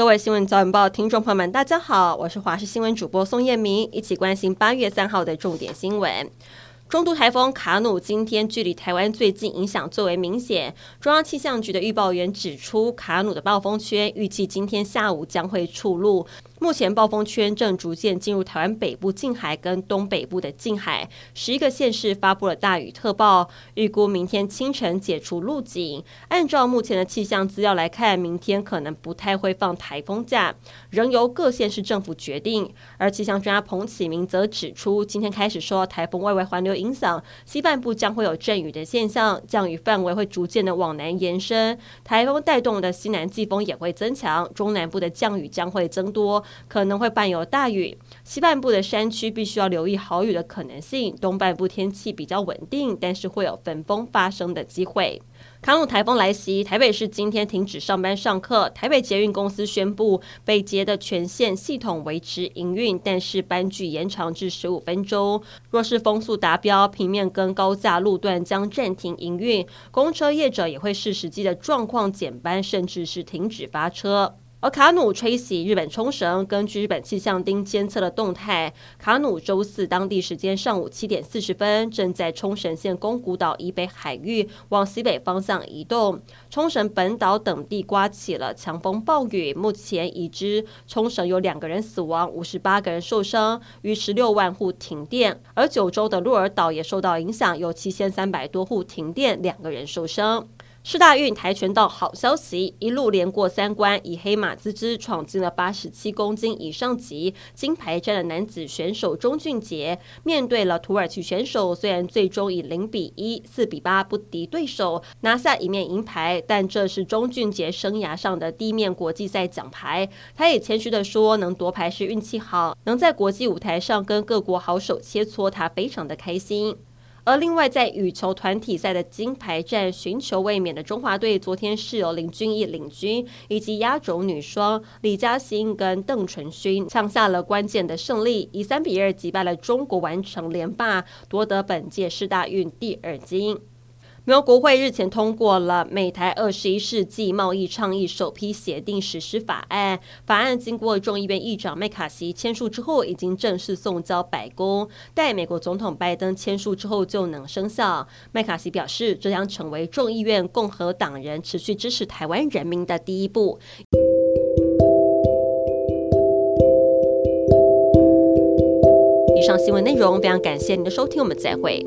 各位新闻早晚报听众朋友们，大家好，我是华视新闻主播宋艳明，一起关心八月三号的重点新闻。中度台风卡努今天距离台湾最近，影响最为明显。中央气象局的预报员指出，卡努的暴风圈预计今天下午将会触陆。目前暴风圈正逐渐进入台湾北部近海跟东北部的近海，十一个县市发布了大雨特报，预估明天清晨解除陆警。按照目前的气象资料来看，明天可能不太会放台风假，仍由各县市政府决定。而气象专家彭启明则指出，今天开始受到台风外围环流影响，西半部将会有阵雨的现象，降雨范围会逐渐的往南延伸，台风带动的西南季风也会增强，中南部的降雨将会增多。可能会伴有大雨，西半部的山区必须要留意豪雨的可能性。东半部天气比较稳定，但是会有焚风发生的机会。康路台风来袭，台北市今天停止上班上课。台北捷运公司宣布，北捷的全线系统维持营运，但是班距延长至十五分钟。若是风速达标，平面跟高架路段将暂停营运。公车业者也会视实际的状况减班，甚至是停止发车。而卡努吹袭日本冲绳，根据日本气象厅监测的动态，卡努周四当地时间上午七点四十分，正在冲绳县宫古岛以北海域往西北方向移动。冲绳本岛等地刮起了强风暴雨，目前已知冲绳有两个人死亡，五十八个人受伤，逾十六万户停电。而九州的鹿儿岛也受到影响，有七千三百多户停电，两个人受伤。世大运跆拳道好消息，一路连过三关，以黑马资质闯进了八十七公斤以上级金牌战的男子选手钟俊杰，面对了土耳其选手，虽然最终以零比一、四比八不敌对手，拿下一面银牌，但这是钟俊杰生涯上的第一面国际赛奖牌。他也谦虚地说，能夺牌是运气好，能在国际舞台上跟各国好手切磋，他非常的开心。而另外，在羽球团体赛的金牌战，寻求卫冕的中华队，昨天是由林俊逸领军，以及压轴女双李嘉欣跟邓淳勋抢下了关键的胜利，以三比二击败了中国，完成连霸，夺得本届世大运第二金。美国国会日前通过了美台二十一世纪贸易倡议首批协定实施法案，法案经过众议院议长麦卡锡签署之后，已经正式送交白宫，待美国总统拜登签署之后就能生效。麦卡锡表示，这将成为众议院共和党人持续支持台湾人民的第一步。以上新闻内容非常感谢您的收听，我们再会。